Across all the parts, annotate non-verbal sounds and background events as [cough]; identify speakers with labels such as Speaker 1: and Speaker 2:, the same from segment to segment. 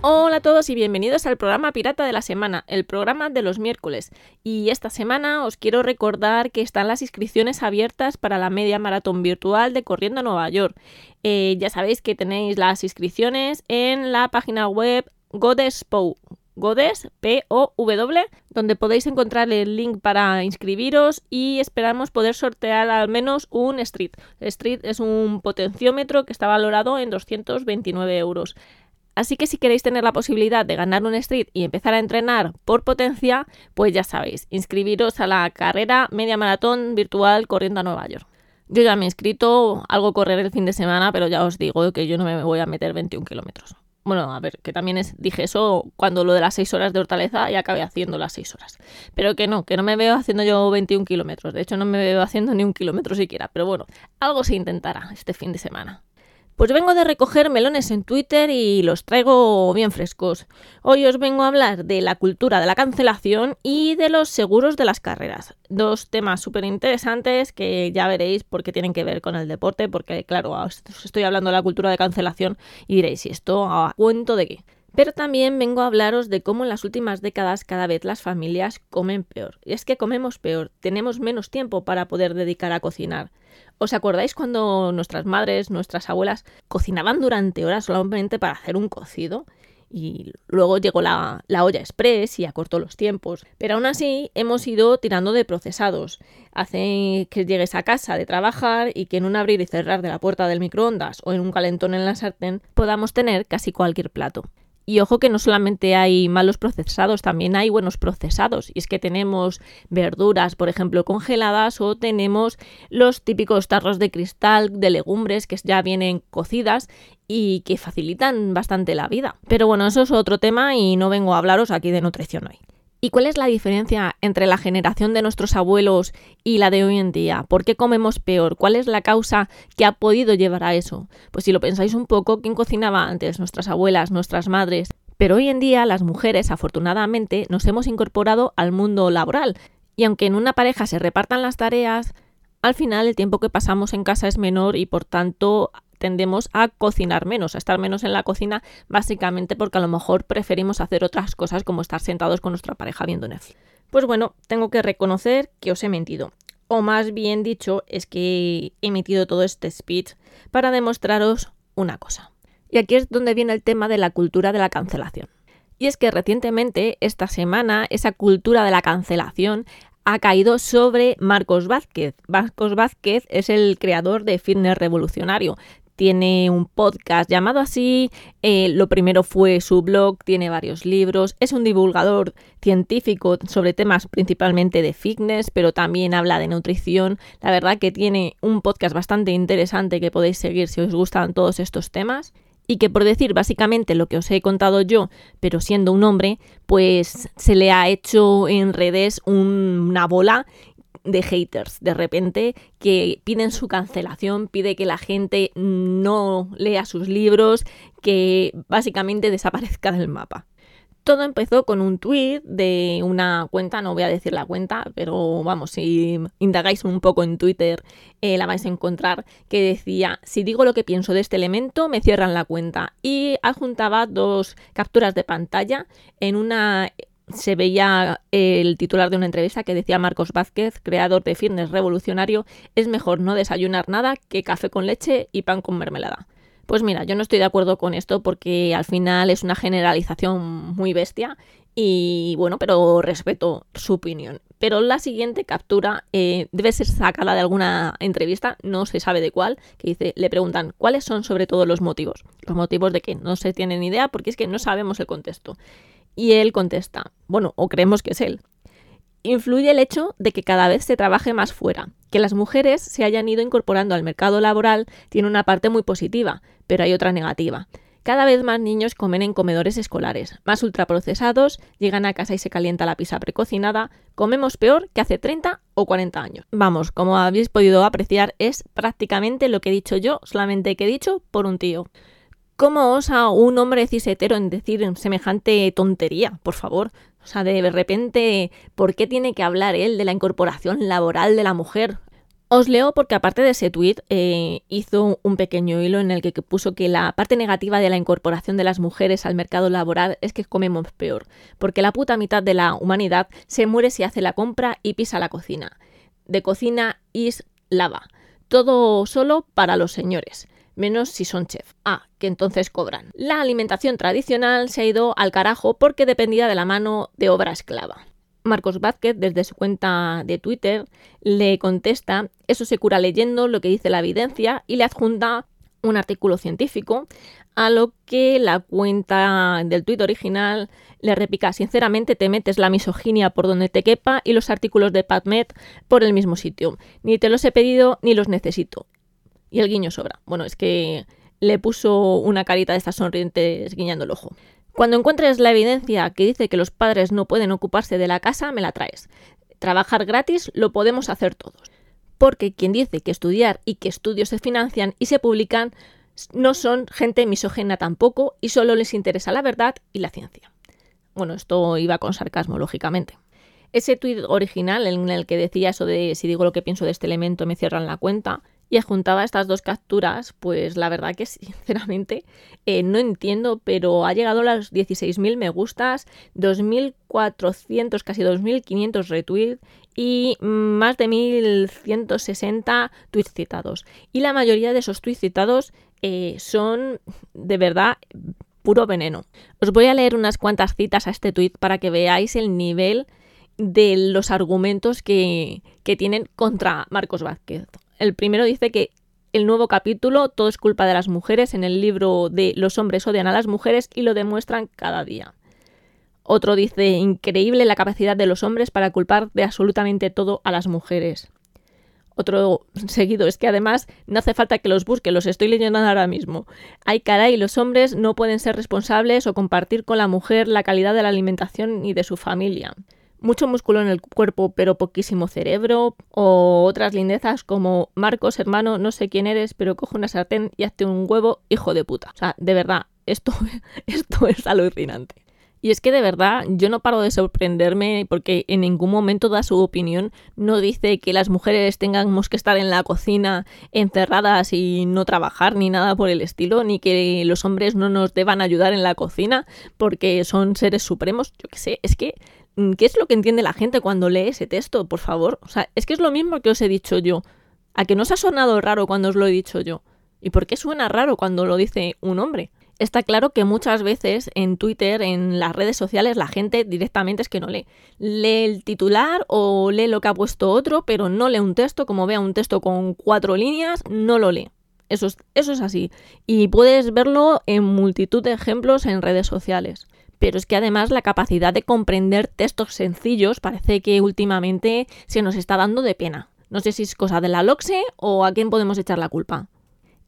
Speaker 1: Hola a todos y bienvenidos al programa Pirata de la Semana, el programa de los miércoles. Y esta semana os quiero recordar que están las inscripciones abiertas para la media maratón virtual de Corriendo a Nueva York. Eh, ya sabéis que tenéis las inscripciones en la página web Godespow. Godes, P-O-W, donde podéis encontrar el link para inscribiros y esperamos poder sortear al menos un Street. Street es un potenciómetro que está valorado en 229 euros. Así que si queréis tener la posibilidad de ganar un street y empezar a entrenar por potencia, pues ya sabéis, inscribiros a la carrera media maratón virtual corriendo a Nueva York. Yo ya me he inscrito, algo correr el fin de semana, pero ya os digo que yo no me voy a meter 21 kilómetros. Bueno, a ver, que también es, dije eso cuando lo de las 6 horas de Hortaleza y acabé haciendo las 6 horas. Pero que no, que no me veo haciendo yo 21 kilómetros. De hecho, no me veo haciendo ni un kilómetro siquiera. Pero bueno, algo se intentará este fin de semana. Pues vengo de recoger melones en Twitter y los traigo bien frescos. Hoy os vengo a hablar de la cultura de la cancelación y de los seguros de las carreras. Dos temas súper interesantes que ya veréis por qué tienen que ver con el deporte, porque claro, os estoy hablando de la cultura de cancelación y diréis, ¿y esto a cuento de qué? Pero también vengo a hablaros de cómo en las últimas décadas cada vez las familias comen peor. Y es que comemos peor, tenemos menos tiempo para poder dedicar a cocinar. ¿Os acordáis cuando nuestras madres, nuestras abuelas cocinaban durante horas solamente para hacer un cocido? y luego llegó la, la, olla express y acortó los tiempos. Pero aún así hemos ido tirando de procesados. Hace que llegues a casa de trabajar y que en un abrir y cerrar de la puerta del microondas o en un calentón en la sartén podamos tener casi cualquier plato. Y ojo que no solamente hay malos procesados, también hay buenos procesados. Y es que tenemos verduras, por ejemplo, congeladas o tenemos los típicos tarros de cristal de legumbres que ya vienen cocidas y que facilitan bastante la vida. Pero bueno, eso es otro tema y no vengo a hablaros aquí de nutrición hoy. ¿Y cuál es la diferencia entre la generación de nuestros abuelos y la de hoy en día? ¿Por qué comemos peor? ¿Cuál es la causa que ha podido llevar a eso? Pues si lo pensáis un poco, ¿quién cocinaba antes? Nuestras abuelas, nuestras madres. Pero hoy en día las mujeres, afortunadamente, nos hemos incorporado al mundo laboral. Y aunque en una pareja se repartan las tareas, al final el tiempo que pasamos en casa es menor y por tanto tendemos a cocinar menos, a estar menos en la cocina, básicamente porque a lo mejor preferimos hacer otras cosas como estar sentados con nuestra pareja viendo Netflix. Pues bueno, tengo que reconocer que os he mentido. O más bien dicho, es que he emitido todo este speech para demostraros una cosa. Y aquí es donde viene el tema de la cultura de la cancelación. Y es que recientemente, esta semana, esa cultura de la cancelación ha caído sobre Marcos Vázquez. Marcos Vázquez es el creador de Fitness Revolucionario tiene un podcast llamado así, eh, lo primero fue su blog, tiene varios libros, es un divulgador científico sobre temas principalmente de fitness, pero también habla de nutrición. La verdad que tiene un podcast bastante interesante que podéis seguir si os gustan todos estos temas. Y que por decir básicamente lo que os he contado yo, pero siendo un hombre, pues se le ha hecho en redes una bola de haters de repente que piden su cancelación, pide que la gente no lea sus libros, que básicamente desaparezca del mapa. Todo empezó con un tweet de una cuenta, no voy a decir la cuenta, pero vamos, si indagáis un poco en Twitter eh, la vais a encontrar, que decía, si digo lo que pienso de este elemento, me cierran la cuenta. Y adjuntaba dos capturas de pantalla en una se veía el titular de una entrevista que decía Marcos Vázquez, creador de fitness revolucionario, es mejor no desayunar nada que café con leche y pan con mermelada. Pues mira, yo no estoy de acuerdo con esto porque al final es una generalización muy bestia y bueno, pero respeto su opinión. Pero la siguiente captura eh, debe ser sacada de alguna entrevista, no se sabe de cuál, que dice, le preguntan cuáles son sobre todo los motivos. Los motivos de que no se tienen idea porque es que no sabemos el contexto. Y él contesta, bueno, o creemos que es él. Influye el hecho de que cada vez se trabaje más fuera. Que las mujeres se hayan ido incorporando al mercado laboral tiene una parte muy positiva, pero hay otra negativa. Cada vez más niños comen en comedores escolares, más ultraprocesados, llegan a casa y se calienta la pizza precocinada, comemos peor que hace 30 o 40 años. Vamos, como habéis podido apreciar, es prácticamente lo que he dicho yo, solamente que he dicho por un tío. ¿Cómo osa un hombre cisetero en decir semejante tontería? Por favor. O sea, de repente, ¿por qué tiene que hablar él de la incorporación laboral de la mujer? Os leo porque aparte de ese tuit eh, hizo un pequeño hilo en el que puso que la parte negativa de la incorporación de las mujeres al mercado laboral es que comemos peor, porque la puta mitad de la humanidad se muere si hace la compra y pisa la cocina. De cocina is lava. Todo solo para los señores menos si son chef. Ah, que entonces cobran. La alimentación tradicional se ha ido al carajo porque dependía de la mano de obra esclava. Marcos Vázquez, desde su cuenta de Twitter, le contesta, eso se cura leyendo lo que dice la evidencia y le adjunta un artículo científico, a lo que la cuenta del tuit original le repica, sinceramente te metes la misoginia por donde te quepa y los artículos de PubMed por el mismo sitio. Ni te los he pedido ni los necesito. Y el guiño sobra. Bueno, es que le puso una carita de estas sonrientes guiñando el ojo. Cuando encuentres la evidencia que dice que los padres no pueden ocuparse de la casa, me la traes. Trabajar gratis lo podemos hacer todos. Porque quien dice que estudiar y que estudios se financian y se publican no son gente misógena tampoco y solo les interesa la verdad y la ciencia. Bueno, esto iba con sarcasmo, lógicamente. Ese tuit original en el que decía eso de si digo lo que pienso de este elemento me cierran la cuenta, y adjuntaba estas dos capturas, pues la verdad que [laughs] sinceramente eh, no entiendo, pero ha llegado a los 16.000 me gustas, 2.400, casi 2.500 retweets y más de 1.160 tweets citados. Y la mayoría de esos tweets citados eh, son de verdad puro veneno. Os voy a leer unas cuantas citas a este tweet para que veáis el nivel de los argumentos que, que tienen contra Marcos Vázquez. El primero dice que el nuevo capítulo, todo es culpa de las mujeres, en el libro de Los hombres odian a las mujeres y lo demuestran cada día. Otro dice, increíble la capacidad de los hombres para culpar de absolutamente todo a las mujeres. Otro [laughs] seguido es que además no hace falta que los busque, los estoy leyendo ahora mismo. Ay caray, los hombres no pueden ser responsables o compartir con la mujer la calidad de la alimentación ni de su familia mucho músculo en el cuerpo pero poquísimo cerebro, o otras lindezas como Marcos, hermano, no sé quién eres, pero coge una sartén y hazte un huevo, hijo de puta. O sea, de verdad, esto, [laughs] esto es alucinante. Y es que de verdad yo no paro de sorprenderme porque en ningún momento da su opinión, no dice que las mujeres tengamos que estar en la cocina encerradas y no trabajar ni nada por el estilo, ni que los hombres no nos deban ayudar en la cocina porque son seres supremos, yo qué sé, es que ¿Qué es lo que entiende la gente cuando lee ese texto? Por favor. O sea, es que es lo mismo que os he dicho yo. ¿A que no os ha sonado raro cuando os lo he dicho yo? ¿Y por qué suena raro cuando lo dice un hombre? Está claro que muchas veces en Twitter, en las redes sociales, la gente directamente es que no lee. Lee el titular o lee lo que ha puesto otro, pero no lee un texto, como vea un texto con cuatro líneas, no lo lee. Eso es, eso es así. Y puedes verlo en multitud de ejemplos en redes sociales pero es que además la capacidad de comprender textos sencillos parece que últimamente se nos está dando de pena. No sé si es cosa de la LOXE o a quién podemos echar la culpa.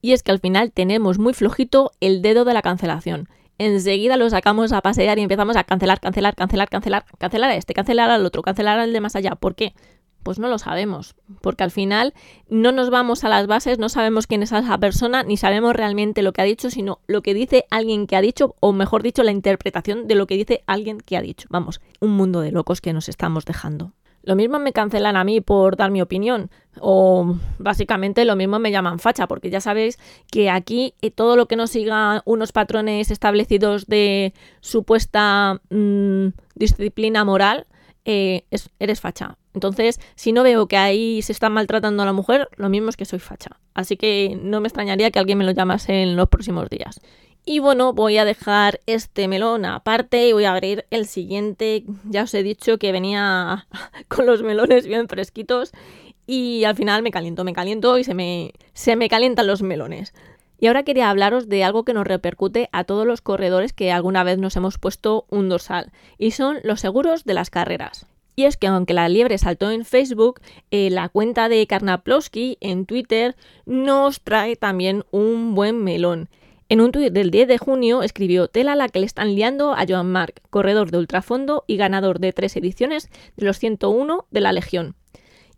Speaker 1: Y es que al final tenemos muy flojito el dedo de la cancelación. Enseguida lo sacamos a pasear y empezamos a cancelar, cancelar, cancelar, cancelar, cancelar a este, cancelar al otro, cancelar al de más allá. ¿Por qué? Pues no lo sabemos, porque al final no nos vamos a las bases, no sabemos quién es esa persona, ni sabemos realmente lo que ha dicho, sino lo que dice alguien que ha dicho, o mejor dicho, la interpretación de lo que dice alguien que ha dicho. Vamos, un mundo de locos que nos estamos dejando. Lo mismo me cancelan a mí por dar mi opinión, o básicamente lo mismo me llaman facha, porque ya sabéis que aquí eh, todo lo que no siga unos patrones establecidos de supuesta mm, disciplina moral, eh, eres facha. Entonces, si no veo que ahí se está maltratando a la mujer, lo mismo es que soy facha. Así que no me extrañaría que alguien me lo llamase en los próximos días. Y bueno, voy a dejar este melón aparte y voy a abrir el siguiente. Ya os he dicho que venía [laughs] con los melones bien fresquitos y al final me caliento, me caliento y se me, se me calientan los melones. Y ahora quería hablaros de algo que nos repercute a todos los corredores que alguna vez nos hemos puesto un dorsal, y son los seguros de las carreras. Y es que aunque la liebre saltó en Facebook, eh, la cuenta de Karnaplowski en Twitter nos trae también un buen melón. En un tuit del 10 de junio escribió tela la que le están liando a Joan Marc, corredor de ultrafondo y ganador de tres ediciones de los 101 de la Legión.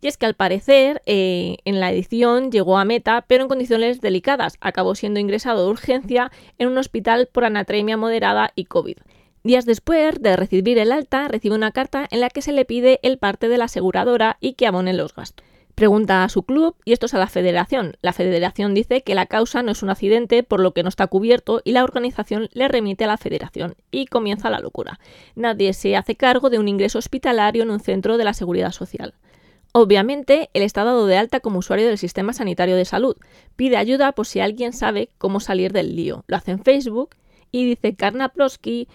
Speaker 1: Y es que al parecer eh, en la edición llegó a meta, pero en condiciones delicadas. Acabó siendo ingresado de urgencia en un hospital por anatremia moderada y COVID. Días después de recibir el alta, recibe una carta en la que se le pide el parte de la aseguradora y que abone los gastos. Pregunta a su club y esto es a la federación. La federación dice que la causa no es un accidente por lo que no está cubierto y la organización le remite a la federación y comienza la locura. Nadie se hace cargo de un ingreso hospitalario en un centro de la seguridad social. Obviamente, él está dado de alta como usuario del sistema sanitario de salud. Pide ayuda por si alguien sabe cómo salir del lío. Lo hace en Facebook y dice Karnaplosky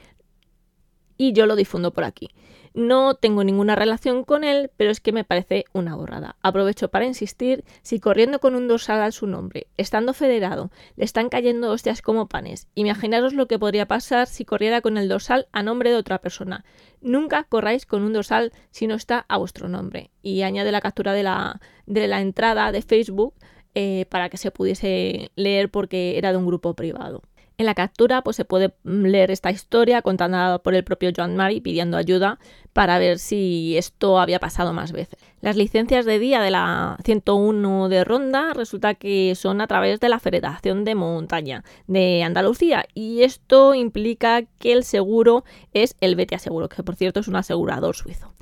Speaker 1: y yo lo difundo por aquí. No tengo ninguna relación con él, pero es que me parece una borrada. Aprovecho para insistir, si corriendo con un dorsal a su nombre, estando federado, le están cayendo hostias como panes, imaginaros lo que podría pasar si corriera con el dorsal a nombre de otra persona. Nunca corráis con un dorsal si no está a vuestro nombre. Y añade la captura de la, de la entrada de Facebook eh, para que se pudiese leer porque era de un grupo privado. En la captura pues, se puede mm, leer esta historia contada por el propio Joan Mari pidiendo ayuda para ver si esto había pasado más veces. Las licencias de día de la 101 de Ronda resulta que son a través de la Federación de Montaña de Andalucía y esto implica que el seguro es el BTA Seguro, que por cierto es un asegurador suizo.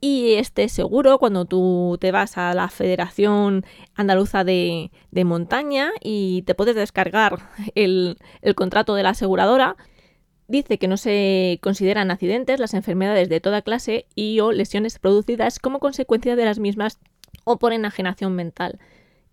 Speaker 1: Y este seguro, cuando tú te vas a la Federación Andaluza de, Montaña y te puedes descargar el, el contrato de la aseguradora, dice que no se consideran accidentes las enfermedades de toda clase y o lesiones producidas como consecuencia de las mismas o por enajenación mental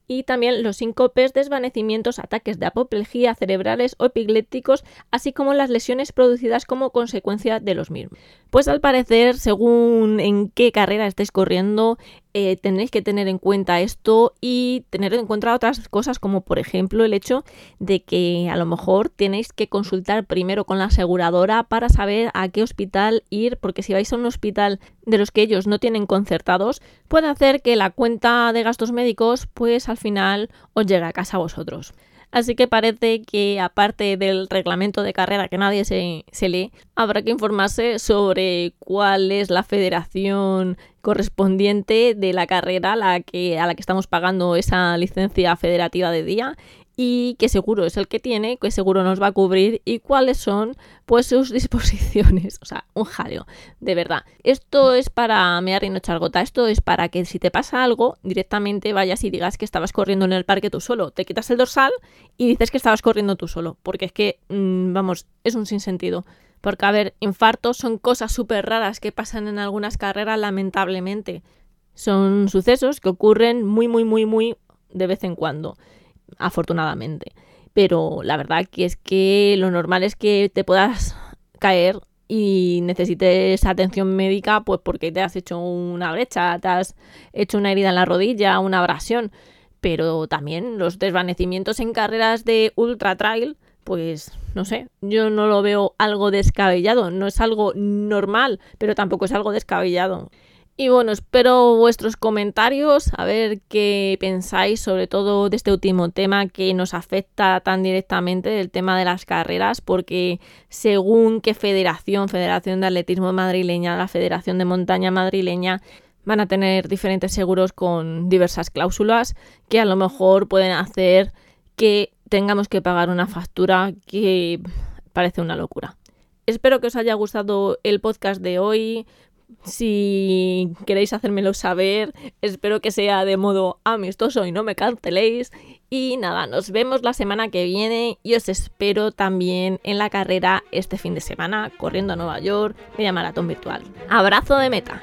Speaker 1: y también los síncopes, desvanecimientos, ataques de apoplejía cerebrales o epilépticos, así como las lesiones producidas como consecuencia de los mismos. Pues al parecer, según en qué carrera estés corriendo, eh, tenéis que tener en cuenta esto y tener en cuenta otras cosas como por ejemplo el hecho de que a lo mejor tenéis que consultar primero con la aseguradora para saber a qué hospital ir porque si vais a un hospital de los que ellos no tienen concertados puede hacer que la cuenta de gastos médicos pues al final os llegue a casa a vosotros. Así que parece que aparte del reglamento de carrera que nadie se, lee, habrá que informarse sobre cuál es la federación correspondiente de la carrera a la que, a la que estamos pagando esa licencia federativa de día y qué seguro es el que tiene, qué seguro nos va a cubrir y cuáles son pues sus [laughs] disposiciones. O sea, un jaleo, de verdad. Esto es para mear y no echar gota. Esto es para que si te pasa algo, directamente vayas y digas que estabas corriendo en el parque tú solo. Te quitas el dorsal y dices que estabas corriendo tú solo. Porque es que, mm, vamos, es un sinsentido. Porque, a ver, infartos son cosas súper raras que pasan en algunas carreras, lamentablemente. Son sucesos que ocurren muy, muy, muy, muy de vez en cuando afortunadamente. Pero la verdad que es que lo normal es que te puedas caer y necesites atención médica pues porque te has hecho una brecha, te has hecho una herida en la rodilla, una abrasión. Pero también los desvanecimientos en carreras de ultra trail, pues no sé, yo no lo veo algo descabellado, no es algo normal, pero tampoco es algo descabellado. Y bueno, espero vuestros comentarios, a ver qué pensáis sobre todo de este último tema que nos afecta tan directamente, del tema de las carreras, porque según qué federación, Federación de Atletismo Madrileña, la Federación de Montaña Madrileña, van a tener diferentes seguros con diversas cláusulas que a lo mejor pueden hacer que tengamos que pagar una factura que parece una locura. Espero que os haya gustado el podcast de hoy. Si queréis hacérmelo saber, espero que sea de modo amistoso y no me canceléis. Y nada, nos vemos la semana que viene y os espero también en la carrera este fin de semana, corriendo a Nueva York, media maratón virtual. Abrazo de meta.